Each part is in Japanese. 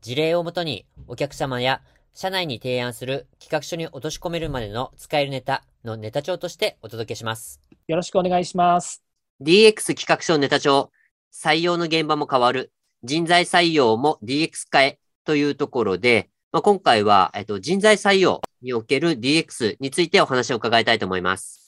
事例をもとにお客様や社内に提案する企画書に落とし込めるまでの使えるネタのネタ帳としてお届けします。よろしくお願いします DX 企画書ネタ帳、採用の現場も変わる、人材採用も DX 化へというところで、まあ、今回は、えっと、人材採用における DX についてお話を伺いたいと思います。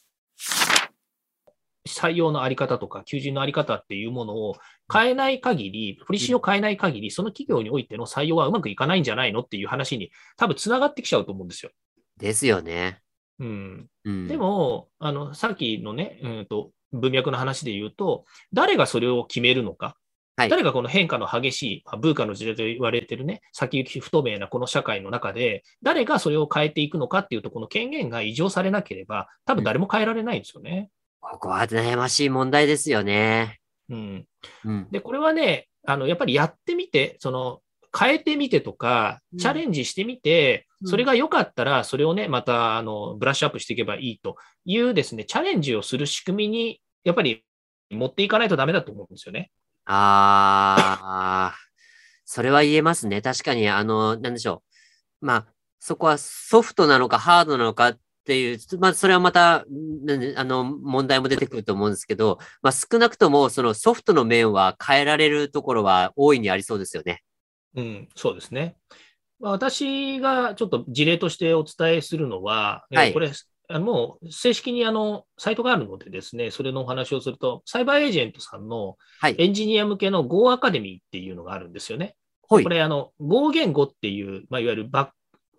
採用のあり方とか求人のあり方っていうものを変えない限り、ポリシーを変えない限り、その企業においての採用はうまくいかないんじゃないのっていう話に多分つながってきちゃうと思うんですよ。ですよね。うん、うん。で、も、あの、さっきのね、うんと、文脈の話で言うと、誰がそれを決めるのか。はい誰がこの変化の激しい、まあブーカの時代と言われてるね、先行き不透明なこの社会の中で、誰がそれを変えていくのかっていうと、この権限が異常されなければ、多分誰も変えられないんですよね。ここは悩ましい問題ですよね。うん。うん。で、これはね、あの、やっぱりやってみて、その、変えてみてとかうん、チャレンジしてみて、うんそれが良かったら、それをね、また、あの、ブラッシュアップしていけばいいというですね、チャレンジをする仕組みに、やっぱり持っていかないとダメだと思うんですよね。あー、それは言えますね。確かに、あの、なんでしょう。まあ、そこはソフトなのかハードなのかっていう、まあ、それはまた、んあの、問題も出てくると思うんですけど、まあ、少なくとも、そのソフトの面は変えられるところは大いにありそうですよね。うん、そうですね。まあ私がちょっと事例としてお伝えするのは、えーはいこれ、もう正式にあのサイトがあるのでですね、それのお話をすると、サイバーエージェントさんのはい。エンジニア向けの Go アカデミーっていうのがあるんですよね。ほいこ。れ、あの、Go 言語っていう、まあ、いわゆるバック、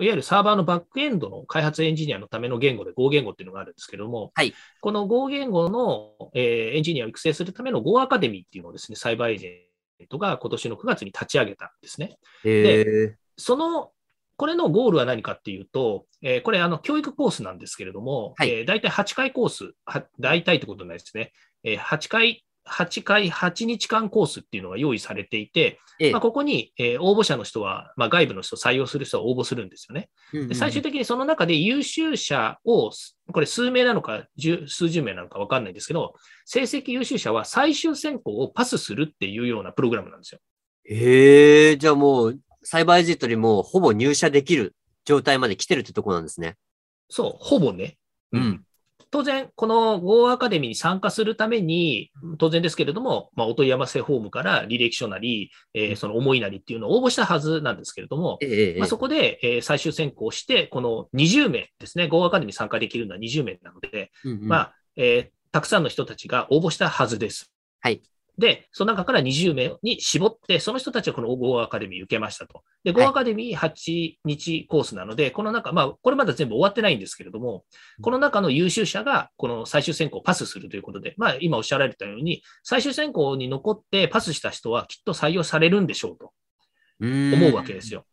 いわゆるサーバーのバックエンドの開発エンジニアのための言語で Go 言語っていうのがあるんですけども、はいこの Go 言語の、えーエンジニアを育成するための Go アカデミーっていうのをですね、サイバーエージェントが今年の9月に立ち上げたんですね。へーその、これのゴールは何かっていうと、えーこれ、あの、教育コースなんですけれども、はいえー大体8回コース、は大体ってことないですね。えー8回、8回、8日間コースっていうのが用意されていて、ええまあ、ここに、えー応募者の人は、まあ、外部の人、採用する人は応募するんですよね。で最終的にその中で優秀者を、これ数名なのか十数十名なのか分かんないんですけど、成績優秀者は最終選考をパスするっていうようなプログラムなんですよ。へえ、じゃあもう、サイバーエージェントにもうほぼ入社できる状態まで来てるってとこなんですね。そう、ほぼね。うん。当然、この Go アカデミーに参加するために、当然ですけれども、まあ、お問い合わせフォームから履歴書なり、えーその思いなりっていうのを応募したはずなんですけれども、えまあ、そこで、えー最終選考して、この20名ですね、Go アカデミーに参加できるのは20名なので、うんうんまあ、えーたくさんの人たちが応募したはずです。はい。で、その中から20名に絞って、その人たちはこの Go アカデミー受けましたと。で、はい。Go アカデミー8日コースなので、この中、まあ、これまだ全部終わってないんですけれども、この中の優秀者がこの最終選考をパスするということで、まあ、今おっしゃられたように、最終選考に残ってパスした人はきっと採用されるんでしょうと思うわけですよ。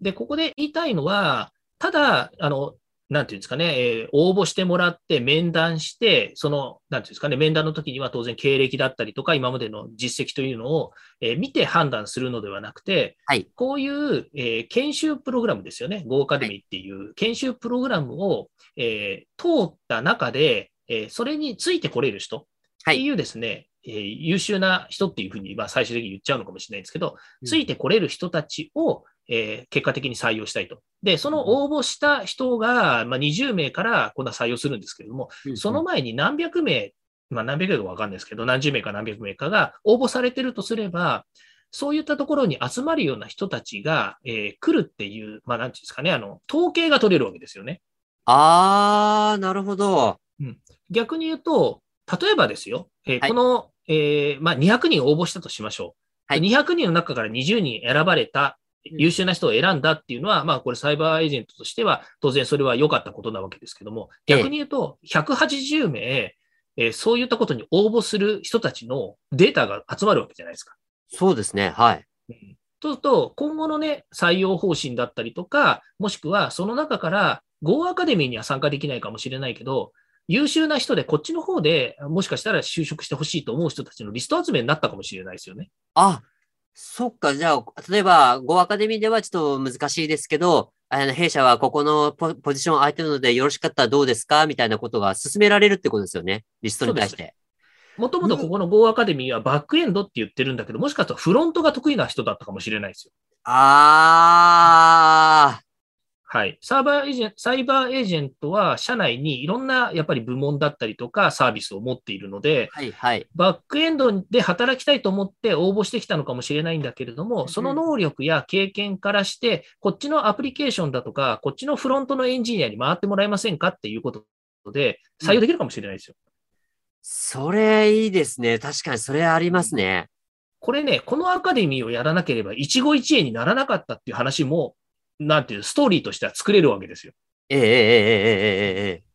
で、ここで言いたいのは、ただ、あの、なんていうんですかね、えー応募してもらって面談して、その、なんていうんですかね、面談の時には当然経歴だったりとか、今までの実績というのを、えー見て判断するのではなくて、はい。こういう、えー研修プログラムですよね、Go アカデミーっていう研修プログラムを、えー通った中で、えーそれについてこれる人はい。っていうですね、えー優秀な人っていうふうに、まあ、最終的に言っちゃうのかもしれないんですけど、うん。ついてこれる人たちを、えー結果的に採用したいと。で、その応募した人が、まあ、20名から今度は採用するんですけれども、うんうんその前に何百名、まあ、何百名かわかんないですけど、何十名か何百名かが応募されてるとすれば、そういったところに集まるような人たちが、えー来るっていう、まあ、なんていうんですかね、あの、統計が取れるわけですよね。あー、なるほど。逆に言うと、例えばですよ、えーはいこの、えーまあ、200人応募したとしましょう。はい200人の中から20人選ばれた、優秀な人を選んだっていうのは、まあ、これサイバーエージェントとしては、当然それは良かったことなわけですけども、ええ逆に言うと、180名、えーそういったことに応募する人たちのデータが集まるわけじゃないですか。そうですね。はい。そうすると、今後のね、採用方針だったりとか、もしくはその中から Go アカデミーには参加できないかもしれないけど、優秀な人でこっちの方でもしかしたら就職してほしいと思う人たちのリスト集めになったかもしれないですよね。あ、そっか。じゃあ、例えば、Go アカデミーではちょっと難しいですけど、あの、弊社はここのポポジション空いてるのでよろしかったらどうですかみたいなことが進められるってことですよね。リストに対して。もともとここの Go アカデミーはバックエンドって言ってるんだけど、もしかしたらフロントが得意な人だったかもしれないですよ。あはい。サーバーエージェント、サイバーエージェントは社内にいろんなやっぱり部門だったりとかサービスを持っているので、ー。はい、はい。バックエンドで働きたいと思って応募してきたのかもしれないんだけれども、その能力や経験からして、こっちのアプリケーションだとか、こっちのフロントのエンジニアに回ってもらえませんかっていうことで、採用できるかもしれないですよ。それいいですね。確かにそれありますね。これね、このアカデミーをやらなければ一期一会にならなかったっていう話も、なんていう、ストーリーとしては作れるわけですよ。えええええええええ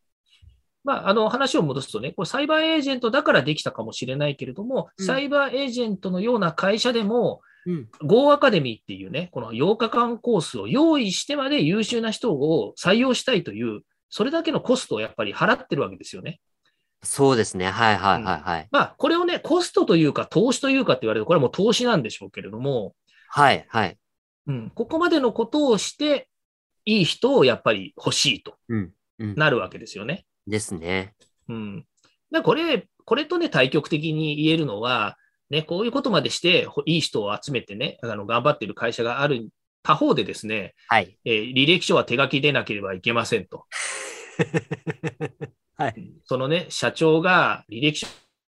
まあ、あの話を戻すとね、これサイバーエージェントだからできたかもしれないけれども、うんサイバーエージェントのような会社でも、うん。Go アカデミーっていうね、この8日間コースを用意してまで優秀な人を採用したいという、それだけのコストをやっぱり払ってるわけですよね。そうですね。はいはいはいはい。まあ、これをね、コストというか投資というかって言われると、これはもう投資なんでしょうけれども、はいはい。うん、ここまでのことをして、いい人をやっぱり欲しいとうん。うん。なるわけですよね。ですね。うん。だこれ、これとね、対極的に言えるのは、ね、こういうことまでして、ほいい人を集めてね、あの、頑張っている会社がある他方でですね、はい。えー履歴書は手書きでなければいけませんと。はい。そのね、社長が履歴書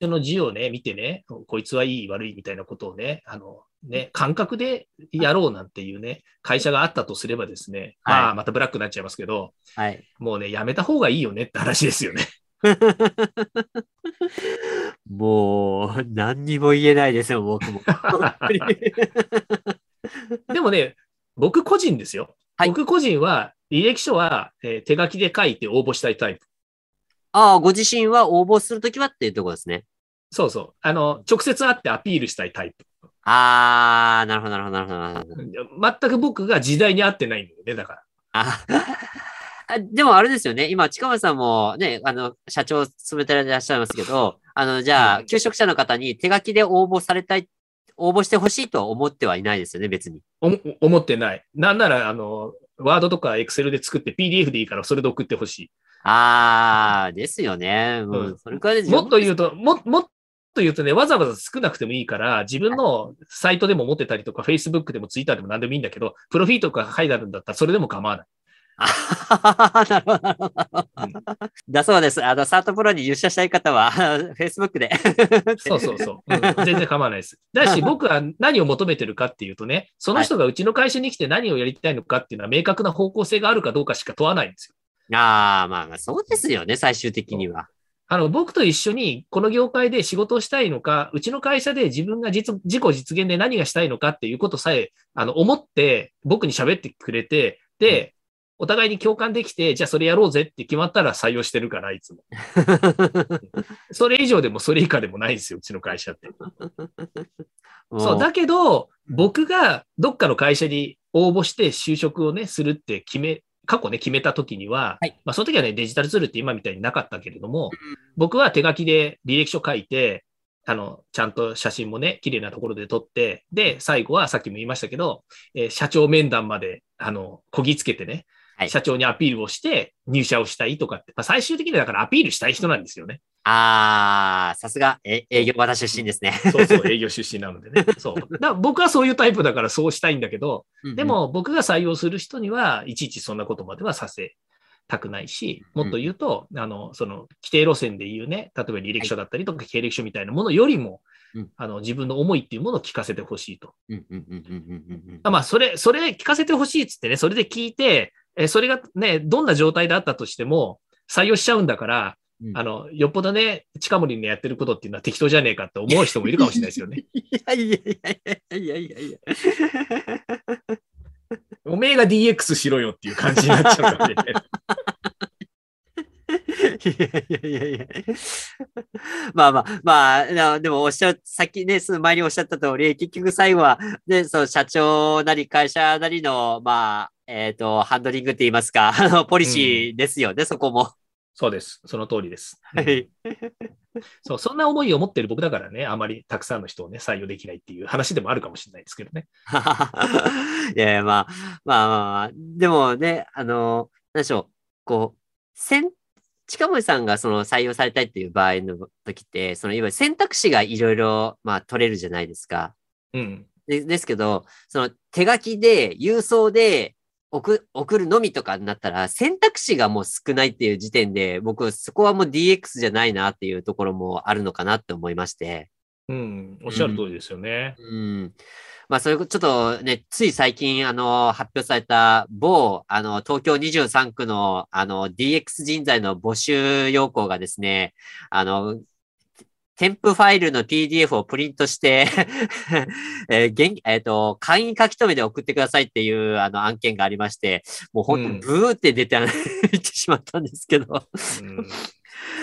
の字をね、見てね、こいつはいい悪いみたいなことをね、あの、ね、感覚でやろうなんていうね、会社があったとすればですね、はいまあ、またブラックになっちゃいますけど、はい。もうね、やめた方がいいよねって話ですよね。もう、何にも言えないですよ、僕も。でもね、僕個人ですよ。はい僕個人は、履歴書は、えー手書きで書いて応募したいタイプ。ああ、ご自身は応募するときはっていうところですね。そうそう。あの、直接会ってアピールしたいタイプ。ああ、なるほど、なるほど、なるほどなるほど。全く僕が時代に合ってないんだよね、だから。ああでもあれですよね。今、近松さんもね、あの、社長務めてらっしゃいますけど、あの、じゃあ、うん求職者の方に手書きで応募されたい、応募してほしいとは思ってはいないですよね、別に。思ってない。なんなら、あの、ワードとかエクセルで作って PDF でいいからそれで送ってほしああ、ですよね。もう、うんそれくらいでい。もっと言う。うと、も、もっと言うとね、わざわざ少なくてもいいから、自分のサイトでも持ってたりとか、Facebook でも Twitter でも何でもいいんだけど、プロフィートとか書いてあるんだったら、それでも構わない。あはははなるほどなるほど。だそうです。あの、サートプロに入社したい方は、Facebook で。そうそうそう。うん全然構わないです。だし、僕は何を求めてるかっていうとね、その人がうちの会社に来て何をやりたいのかっていうのは明確な方向性があるかどうかしか問わないんですよ。ああ、まあまあ、そうですよね、最終的には。あの、僕と一緒にこの業界で仕事をしたいのか、うちの会社で自分が実自己実現で何がしたいのかっていうことさえ、あの、思って僕に喋ってくれて、で、お互いに共感できて、じゃあそれやろうぜって決まったら採用してるから、いつも。それ以上でもそれ以下でもないんですよ、うちの会社って。そう、だけど、僕がどっかの会社に応募して就職をね、するって決め、過去ね、決めた時には、はい。まあその時はね、デジタルツールって今みたいになかったけれども、僕は手書きで履歴書書いて、あの、ちゃんと写真もね、綺麗なところで撮って、で、最後はさっきも言いましたけど、えー社長面談まで、あの、こぎつけてね、はい社長にアピールをして入社をしたいとかって、まあ、最終的にはだからアピールしたい人なんですよね。ああ、さすが、え営業型出身ですね。そうそう、営業出身なのでね。そう。だ僕はそういうタイプだからそうしたいんだけど、でうん、も僕が採用する人にはいちいちそんなことまではさせたくないし、もっと言うと、あの、その規定路線で言うね、例えば履歴書だったりとか経歴書みたいなものよりも、うんあの自分の思いっていうものを聞かせてほしいと。うんうんうんうんうんうんうんあまあ、それ、それ聞かせてほしいっつってね、それで聞いて、えそれがね、どんな状態であったとしても、採用しちゃうんだから、うんあの、よっぽどね、近森のやってることっていうのは適当じゃねえかって思う人もいるかもしれないですよね。いやいやいやいやいやいやいや。おめえが DX しろよっていう感じになっちゃうかもしれない。やいやいや。まあまあ、まあ、でもおっしゃる、先ね、その前におっしゃった通り、結局最後は、ね、その社長なり会社なりの、まあ、えっ、ー、と、ハンドリングって言いますか、あの、ポリシーですよね、うん、そこも。そうです。その通りです。はい。そう、そんな思いを持ってる僕だからね、あまりたくさんの人をね、採用できないっていう話でもあるかもしれないですけどね。いやいや、まあ、まあまあ、でもね、あの、何でしょう、こう、選近森さんがその採用されたいっていう場合の時って、そのいわゆる選択肢がいろいろ、まあ、取れるじゃないですか。うん。でですけど、その手書きで、郵送で送送るのみとかになったら、選択肢がもう少ないっていう時点で、僕、そこはもう DX じゃないなっていうところもあるのかなって思いまして。うん、おっしゃる通りですよね。うん、うんまあ、それ、ちょっとね、つい最近、あの、発表された某、あの、東京23区の、あの、DX 人材の募集要項がですね、あの、添付ファイルの PDF をプリントして えー、現、えっ、ー、と、簡易書き留めで送ってくださいっていうあの案件がありまして、もう本当ブーって出て、うん、ってしまったんですけど。うん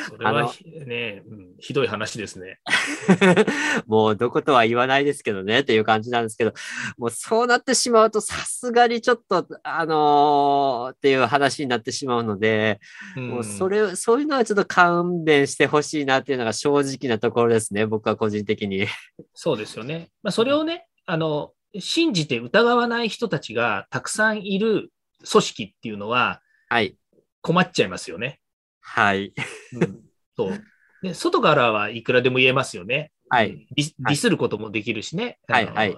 それはね、うん、ひどい話ですね。もうどことは言わないですけどね、っていう感じなんですけど、もうそうなってしまうと、さすがにちょっと、あのー、っていう話になってしまうので、うん、もうそれ、そういうのはちょっと勘弁してほしいなっていうのが正直なところですね、僕は個人的に。そうですよね。まあ、それをね、あの、信じて疑わない人たちがたくさんいる組織っていうのは、はい。困っちゃいますよね。はい。うん、そうで。外からはいくらでも言えますよね。はい。ディディスることもできるしね。はい、はい。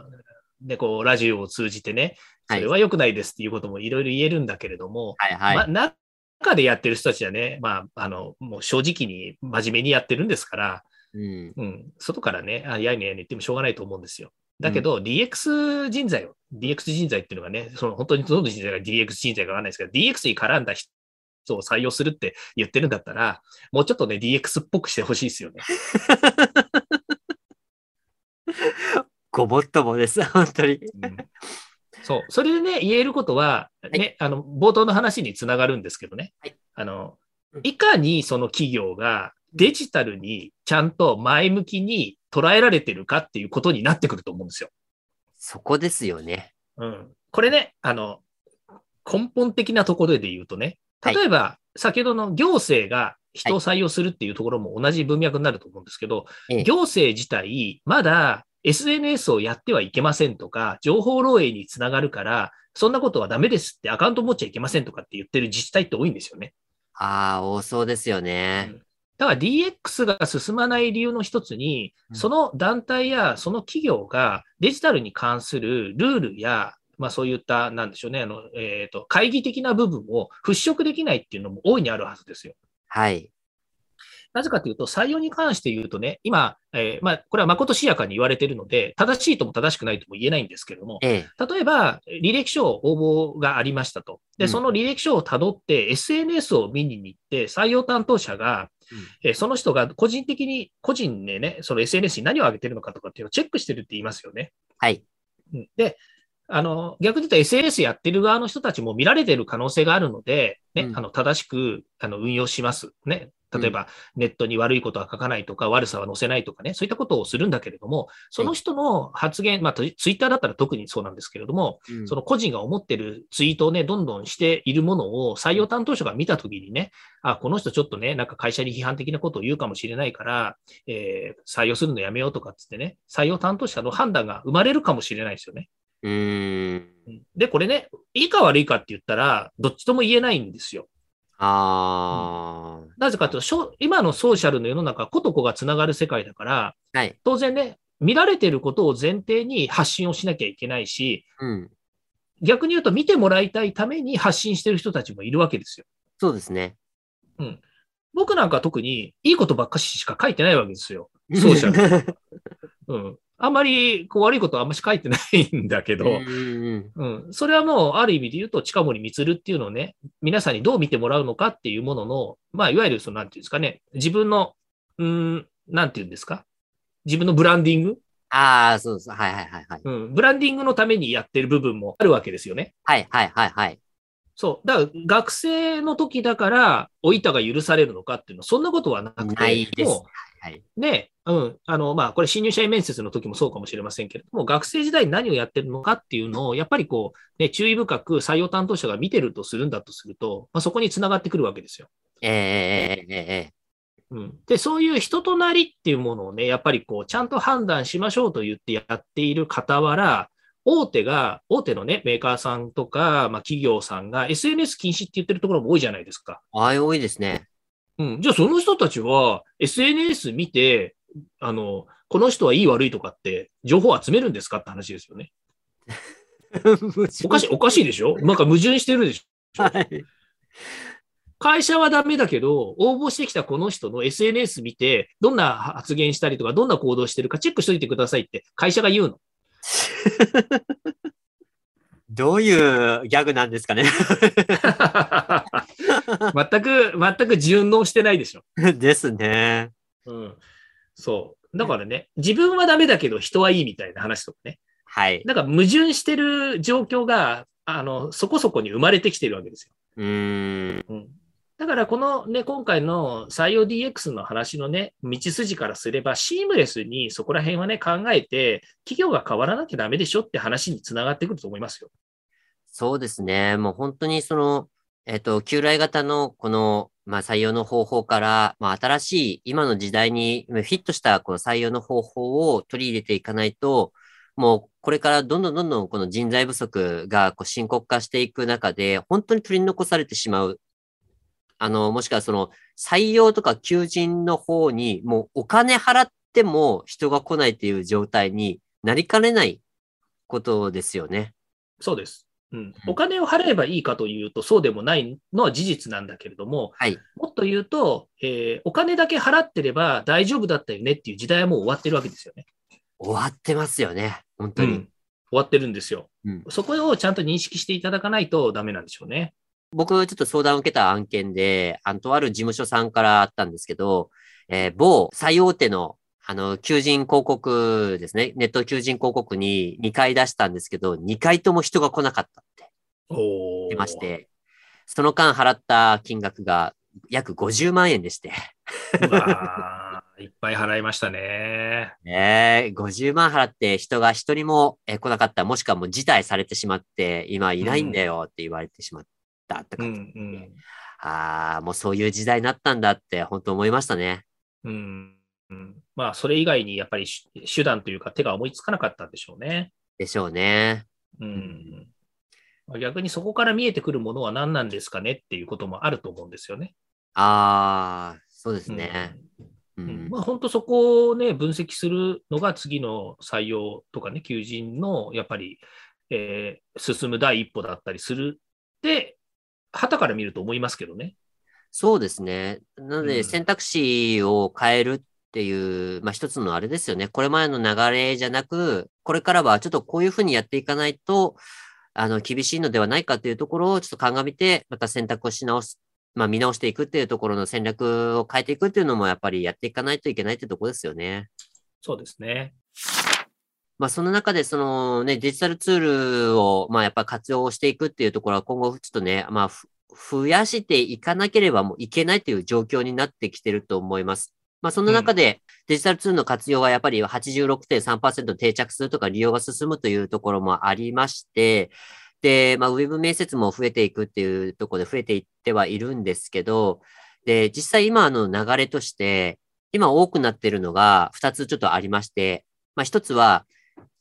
で、こう、ラジオを通じてね、それは良くないですっていうこともいろいろ言えるんだけれども、はい、はい。まあ、中でやってる人たちはね、まあ、あの、もう正直に真面目にやってるんですから、うん、うん、外からね、あやいねやいね言ってもしょうがないと思うんですよ。だけど、うん、DX 人材を、DX 人材っていうのがね、その本当にどの人材が DX 人材かわかんないですけど、DX に絡んだ人を採用するって言ってるんだったら、もうちょっとね、DX っぽくしてほしいですよね。ごもっともです、本当に。うん、そう。それでね、言えることは、ね、はい、あの、冒頭の話につながるんですけどね。はい、あの、いかにその企業がデジタルにちゃんと前向きに捉えられてるかっていうことになってくると思うんですよ。そこですよね。うん。これね、あの、根本的なところで言うとね、例えば、はい、先ほどの行政が人を採用するっていうところも同じ文脈になると思うんですけど、はい、行政自体、まだ SNS をやってはいけませんとか、情報漏洩につながるから、そんなことはダメですってアカウント持っちゃいけませんとかって言ってる自治体って多いんですよね。ああ、多そうですよね。うん。だから DX が進まない理由の一つに、その団体やその企業がデジタルに関するルールやまあそういった、なんでしょうね、あの、えっ、ー、と、会議的な部分を払拭できないっていうのも大いにあるはずですよ。はい。なぜかというと、採用に関して言うとね、今、えー、まあ、これは誠しやかに言われているので、正しいとも正しくないとも言えないんですけれども、ええ、例えば、履歴書を応募がありましたと。で、その履歴書をたどって、SNS を見に行って、採用担当者が、うん、えー、その人が個人的に、個人でね、その SNS に何を上げてるのかとかっていうのをチェックしてるって言いますよね。はい。で、あの、逆に言うと SNS やってる側の人たちも見られてる可能性があるので、ね、うん、あの、正しく、あの、運用します。ね。例えば、ネットに悪いことは書かないとか、悪さは載せないとかね、そういったことをするんだけれども、その人の発言、まあ、ツイッターだったら特にそうなんですけれども、うん、その個人が思ってるツイートをね、どんどんしているものを採用担当者が見たときにね、あ、この人ちょっとね、なんか会社に批判的なことを言うかもしれないから、えー、採用するのやめようとかっつってね、採用担当者の判断が生まれるかもしれないですよね。うん。で、これね、いいか悪いかって言ったら、どっちとも言えないんですよ。ああ、うん、なぜかというと、今のソーシャルの世の中、子と子がつながる世界だから、はい、当然ね、見られてることを前提に発信をしなきゃいけないし、うん、逆に言うと見てもらいたいために発信してる人たちもいるわけですよ。そうですね。うん。僕なんか特にいいことばっかししか書いてないわけですよ。ソーシャル。うん。あんまりこう悪いことはあんまり書いてないんだけど、うんうん、それはもうある意味で言うと近森光っていうのをね、皆さんにどう見てもらうのかっていうものの、まあ、いわゆるその、なんていうんですかね、自分の、うん、なんていうんですか、自分のブランディング？ああ、そうです。はいはいはいはい。うん。ブランディングのためにやってる部分もあるわけですよね。はいはいはいはい。そう。だから学生の時だから、お板が許されるのかっていうのは、そんなことはなくて、ないです。はい、で、うん、あの、まあ、これ、新入社員面接の時もそうかもしれませんけれども、学生時代に何をやってるのかっていうのを、やっぱりこう、ね、注意深く採用担当者が見てるとするんだとすると、まあ、そこにつながってくるわけですよ。えー、え、えー、うん、でそういう人となりっていうものをね、やっぱりこうちゃんと判断しましょうと言ってやっている傍ら、大手が、大手のね、メーカーさんとか、まあ、企業さんが SNS 禁止って言ってるところも多いじゃないですか。ああ、多いですね。うん。じゃあ、その人たちは SNS 見て、あの、この人はいい悪いとかって、情報を集めるんですかって話ですよね。おかしい、おかしいでしょ？なんか矛盾してるでしょ？はい。会社はダメだけど、応募してきたこの人の SNS 見て、どんな発言したりとか、どんな行動してるかチェックしといてくださいって会社が言うの。どういうギャグなんですかね。全く、全く順応してないでしょ。ですね。うん。そう。だからね、自分はダメだけど人はいいみたいな話とかね。はい。なんか矛盾してる状況が、あの、そこそこに生まれてきてるわけですよ。うーん。うん。だからこのね、今回の採用 DX の話のね、道筋からすれば、シームレスにそこら辺はね、考えて、企業が変わらなきゃダメでしょって話につながってくると思いますよ。そうですね。もう本当にその、えっと、旧来型のこの、まあ、採用の方法から、まあ、新しい今の時代にフィットしたこの採用の方法を取り入れていかないと、もうこれからどんどんどんどんこの人材不足がこう深刻化していく中で、本当に取り残されてしまう。あの、もしくはその採用とか求人の方にもうお金払っても人が来ないっていう状態になりかねないことですよね。そうです。うん。お金を払えばいいかというと、そうでもないのは事実なんだけれども、はい。もっと言うと、えーお金だけ払ってれば大丈夫だったよねっていう時代はもう終わってるわけですよね。終わってますよね。本当に。うん終わってるんですよ。うんそこをちゃんと認識していただかないとダメなんでしょうね。僕、ちょっと相談を受けた案件で、あの、とある事務所さんからあったんですけど、えー某最大手の、あの、求人広告ですね。ネット求人広告に2回出したんですけど、2回とも人が来なかったってお言ってまし。て、その間払った金額が約50万円でして、いっぱい払いましたね。ねえ、50万払って人が一人もえー来なかった、もしくはもう辞退されてしまって、今いないんだよって言われてしまったってうん感じ。うんああ、もうそういう時代になったんだって本当思いましたね。うんうんまあ、それ以外にやっぱりし手段というか手が思いつかなかったんでしょうね。でしょうね。うんまあ逆にそこから見えてくるものは何なんですかねっていうこともあると思うんですよね。ああ、そうですね。ううんん。まあ、本当そこをね、分析するのが次の採用とかね、求人のやっぱり、えー進む第一歩だったりするって、旗から見ると思いますけどね。そうですね。なのでうん選択肢を変えるっていう、まあ一つのあれですよね。これまでの流れじゃなく、これからはちょっとこういうふうにやっていかないと、あの、厳しいのではないかというところをちょっと鑑みて、また選択をし直す、まあ見直していくっていうところの戦略を変えていくっていうのもやっぱりやっていかないといけないってところですよね。そうですね。まあ、その中で、そのね、デジタルツールを、まあ、やっぱ活用していくっていうところは今後、ちょっとね、まあ、ふ増やしていかなければもういけないという状況になってきてると思います。まあ、その中で、デジタルツールの活用がやっぱり86.3%定着するとか利用が進むというところもありまして、で、まあ、ウェブ面接も増えていくっていうところで増えていってはいるんですけど、で、実際今の流れとして、今多くなっているのが2つちょっとありまして、まあ、1つは、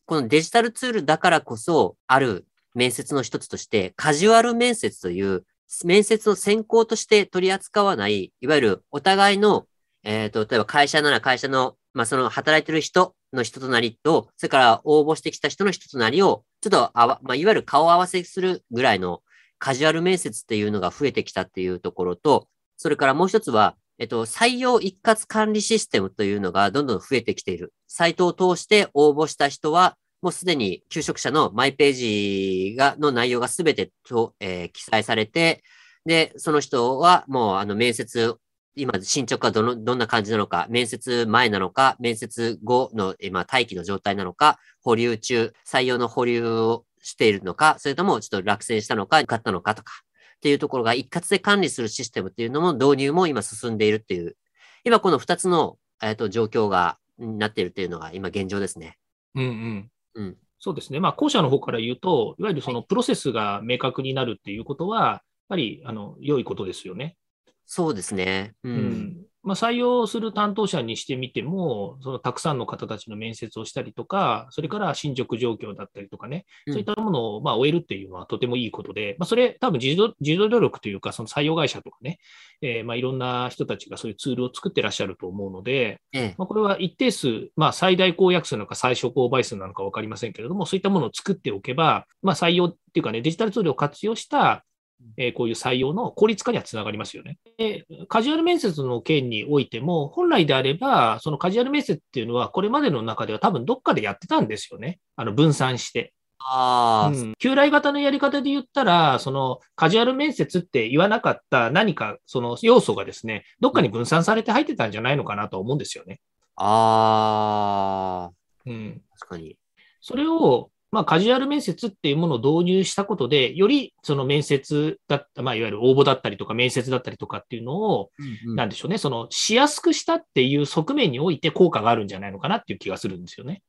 このデジタルツールだからこそある面接の一つとして、カジュアル面接という面接の選考として取り扱わない、いわゆるお互いの、えっ、と、例えば会社なら会社の、まあ、その働いてる人の人となりと、それから応募してきた人の人となりを、ちょっとあわ、まあ、いわゆる顔合わせするぐらいのカジュアル面接っていうのが増えてきたっていうところと、それからもう一つは、えっと、採用一括管理システムというのがどんどん増えてきている。サイトを通して応募した人は、もうすでに求職者のマイページが、の内容がすべてと、えー記載されて、で、その人はもうあの面接、今進捗はどの、どんな感じなのか、面接前なのか、面接後の今待機の状態なのか、保留中、採用の保留をしているのか、それともちょっと落選したのか、受かったのかとか、っていうところが一括で管理するシステムっていうのも導入も今進んでいるっていう、今この2つの、えっと状況がなっているっていうのが今現状ですね。うんうん。うん。そうですね。まあ、後者の方から言うと、いわゆるそのプロセスが明確になるっていうことは、やっぱり、あの、良いことですよね。そうですね。う。うんん。まあ、採用する担当者にしてみても、そのたくさんの方たちの面接をしたりとか、それから進捗状況だったりとかね、うんそういったものをまあ終えるっていうのはとてもいいことで、まあ、それ多分自動自動努力というか、その採用会社とかね、えーまあいろんな人たちがそういうツールを作ってらっしゃると思うので、ええ。まあ、これは一定数、まあ、最大公約数なのか最小公倍数なのか分かりませんけれども、そういったものを作っておけば、まあ、採用っていうかね、デジタルツールを活用した、えーこういう採用の効率化にはつながりますよね。でカジュアル面接の件においても、本来であれば、そのカジュアル面接っていうのは、これまでの中では多分どっかでやってたんですよね。あの分散して。ああ、うん旧来型のやり方で言ったら、そのカジュアル面接って言わなかった何かその要素がですね、どっかに分散されて入ってたんじゃないのかなと思うんですよね。ああ、うん。確かに。それを、まあ、カジュアル面接っていうものを導入したことで、よりその面接だった、まあ、いわゆる応募だったりとか面接だったりとかっていうのを、うんなんでしょうね、その、しやすくしたっていう側面において効果があるんじゃないのかなっていう気がするんですよね。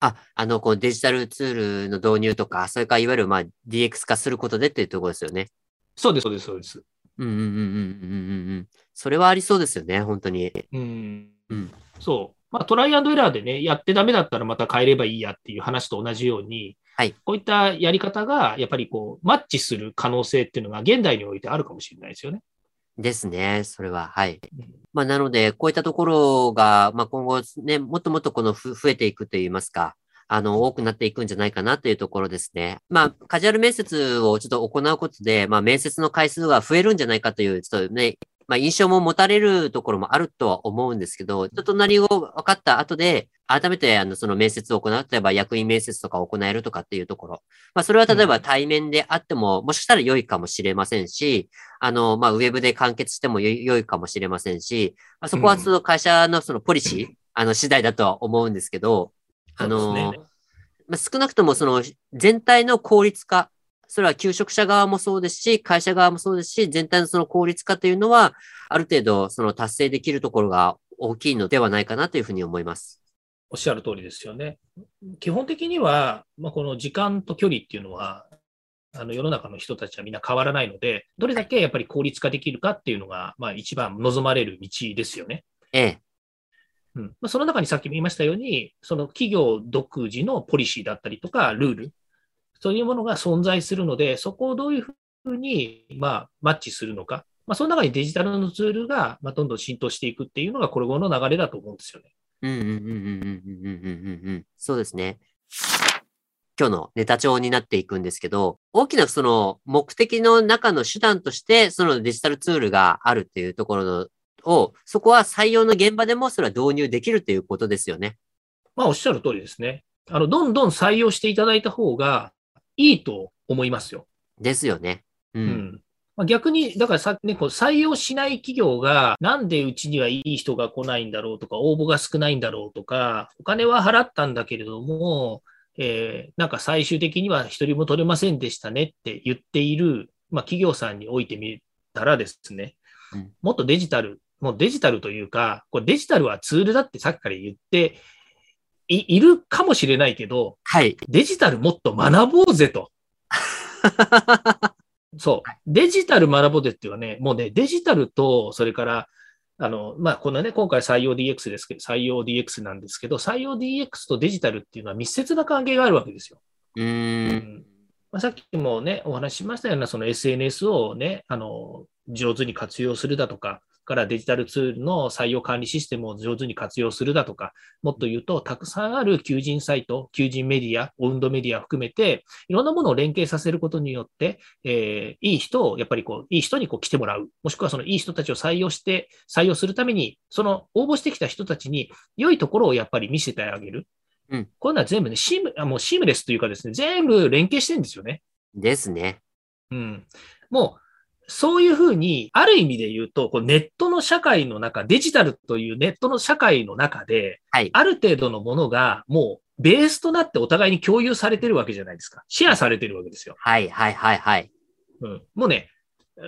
あ、あの、こうデジタルツールの導入とか、それからいわゆるまあ DX 化することでっていうところですよね。そうです、そうです、そうです。うんうんうんうんうんうんうん。それはありそうですよね、本当に。うん。うん。そう。まあ、トライアンドエラーでね、やってダメだったらまた変えればいいやっていう話と同じように、はいこういったやり方が、やっぱりこう、マッチする可能性っていうのが現代においてあるかもしれないですよね。ですね、それは。はいうん。まあ、なので、こういったところが、まあ、今後ね、もっともっとこのふ増えていくといいますか、あの、多くなっていくんじゃないかなというところですね。まあ、カジュアル面接をちょっと行うことで、まあ、面接の回数が増えるんじゃないかという、ちょっとね、まあ、印象も持たれるところもあるとは思うんですけど、人となりを分かった後で、改めて、あの、その面接を行う。例えば、役員面接とか行えるとかっていうところ。まあ、それは例えば対面であっても、もしかしたら良いかもしれませんし、あの、まあ、ウェブで完結しても良いかもしれませんし、まあ、そこはその会社のそのポリシー、あの、次第だとは思うんですけど、あの、ねまあ、少なくともその全体の効率化、それは求職者側もそうですし、会社側もそうですし、全体のその効率化というのは、ある程度その達成できるところが大きいのではないかなというふうに思います。おっしゃる通りですよね。基本的には、まあ、この時間と距離っていうのは、あの世の中の人たちはみんな変わらないので、どれだけやっぱり効率化できるかっていうのが、まあ、一番望まれる道ですよね。ええ、うんまあ、その中にさっきも言いましたように、その企業独自のポリシーだったりとか、ルール、そういうものが存在するので、そこをどういうふうに、まあ、マッチするのか、まあ、その中にデジタルのツールが、まあ、どんどん浸透していくっていうのが、これ後の流れだと思うんですよね。うんうんうんうんうんうんうんうんそうですね。今日のネタ帳になっていくんですけど、大きなその目的の中の手段として、そのデジタルツールがあるっていうところのを、そこは採用の現場でもそれは導入できるということですよね。まあおっしゃる通りですね。あの、どんどん採用していただいた方が、いいと思いますよ。ですよね。う。うんん。まあ、逆に、だからさね、こう採用しない企業が、なんでうちにはいい人が来ないんだろうとか、応募が少ないんだろうとか、お金は払ったんだけれども、えーなんか最終的には一人も取れませんでしたねって言っている、まあ、企業さんにおいてみたらですねうん、もっとデジタル、もうデジタルというか、これデジタルはツールだってさっきから言っていいるかもしれないけど、はい。デジタルもっと学ぼうぜと。そう。デジタル学ぼうぜっていうのはね、もうね、デジタルと、それから、あの、まあ、このね、今回採用 DX ですけど、採用 DX なんですけど、採用 DX とデジタルっていうのは密接な関係があるわけですよ。うーん。まあ、さっきもね、お話ししましたような、その SNS をね、あの、上手に活用するだとか、からデジタルツールの採用管理システムを上手に活用するだとか、もっと言うと、たくさんある求人サイト、求人メディア、オウンドメディア含めて、いろんなものを連携させることによって、えーいい人を、やっぱりこう、いい人にこう来てもらう。もしくはそのいい人たちを採用して、採用するために、その応募してきた人たちに良いところをやっぱり見せてあげる。うんこういうのは全部ね、シーム、あもうシームレスというかですね、全部連携してるんですよね。ですね。うん。もう、そういうふうに、ある意味で言うと、こうネットの社会の中、デジタルというネットの社会の中で、はい。ある程度のものがもうベースとなってお互いに共有されてるわけじゃないですか。シェアされてるわけですよ。はい、はい、はい、はい。うん。もうね、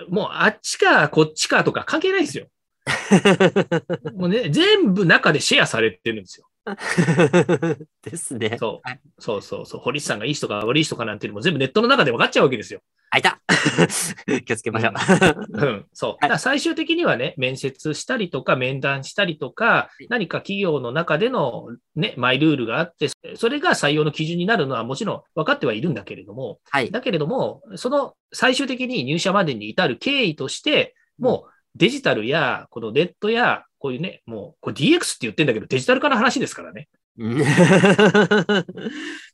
もうあっちかこっちかとか関係ないですよ。もうね、全部中でシェアされてるんですよ。ですね。そうはいそうそうそう。堀内さんがいい人か悪い人かなんていうのも全部ネットの中で分かっちゃうわけですよ。あ、いた 気をつけましょう。うん、そう。だから最終的にはね、面接したりとか、面談したりとか、何か企業の中でのね、マイルールがあって、それが採用の基準になるのはもちろん分かってはいるんだけれども、はい。だけれども、その最終的に入社までに至る経緯として、もうデジタルや、このネットや、こういうね、もう、これ DX って言ってんだけど、デジタル化の話ですからね。うん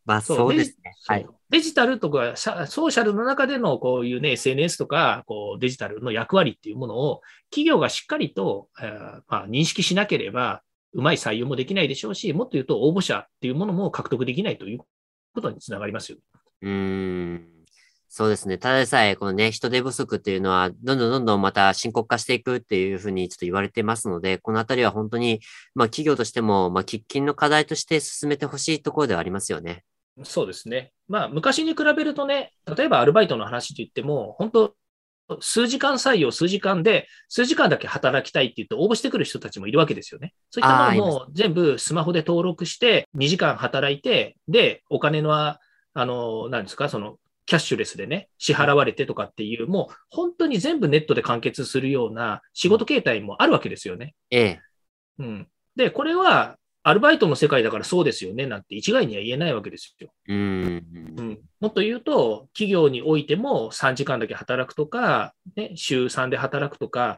まあ、そうですね。はい。デジタルとかソーシャルの中でのこういうね、SNS とかこうデジタルの役割っていうものを企業がしっかりと、えーまあ、認識しなければ、うまい採用もできないでしょうし、もっと言うと応募者っていうものも獲得できないということにつながりますよ。うーん。そうですね。ただでさえ、このね、人手不足っていうのは、どんどんどんどんまた深刻化していくっていうふうにちょっと言われてますので、このあたりは本当に、まあ企業としても、まあ喫緊の課題として進めてほしいところではありますよね。そうですね。まあ、昔に比べるとね、例えばアルバイトの話と言っても、本当数時間採用、数時間で、数時間だけ働きたいって言って応募してくる人たちもいるわけですよね。そういったものも全部スマホで登録して、2時間働いて、で、お金のは、あの、何ですか、その、キャッシュレスでね、支払われてとかっていう、もう本当に全部ネットで完結するような仕事形態もあるわけですよね。ええ。うん。で、これは、アルバイトの世界だからそうですよね、なんて一概には言えないわけですよ。うーん。うん、もっと言うと、企業においても3時間だけ働くとか、ね、週3で働くとか、も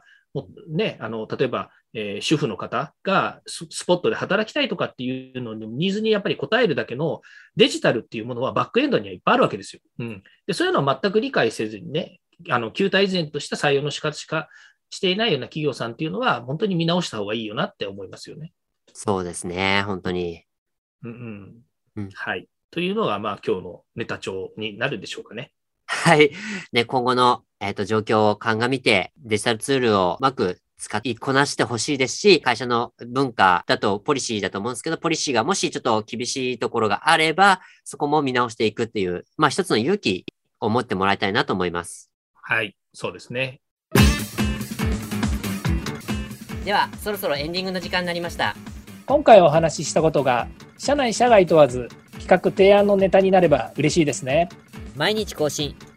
ね、あの例えば、えー主婦の方がススポットで働きたいとかっていうのにニーズにやっぱり応えるだけのデジタルっていうものはバックエンドにはいっぱいあるわけですよ。うん、でそういうのを全く理解せずにね、あの旧体依然とした採用の仕方しかしていないような企業さんっていうのは、本当に見直した方がいいよなって思いますよね。そうですね。本当に。うんうんうんはい。というのが、まあ、今日のネタ帳になるでしょうかね。はい。ね、今後の、えっ、と、状況を鑑みて、デジタルツールをうまく使いこなしてほしいですし、会社の文化だとポリシーだと思うんですけど、ポリシーがもしちょっと厳しいところがあれば、そこも見直していくっていう、まあ一つの勇気を持ってもらいたいなと思います。はい。そうですね。では、そろそろエンディングの時間になりました。今回お話ししたことが社内社外問わず企画提案のネタになれば嬉しいですね毎日更新、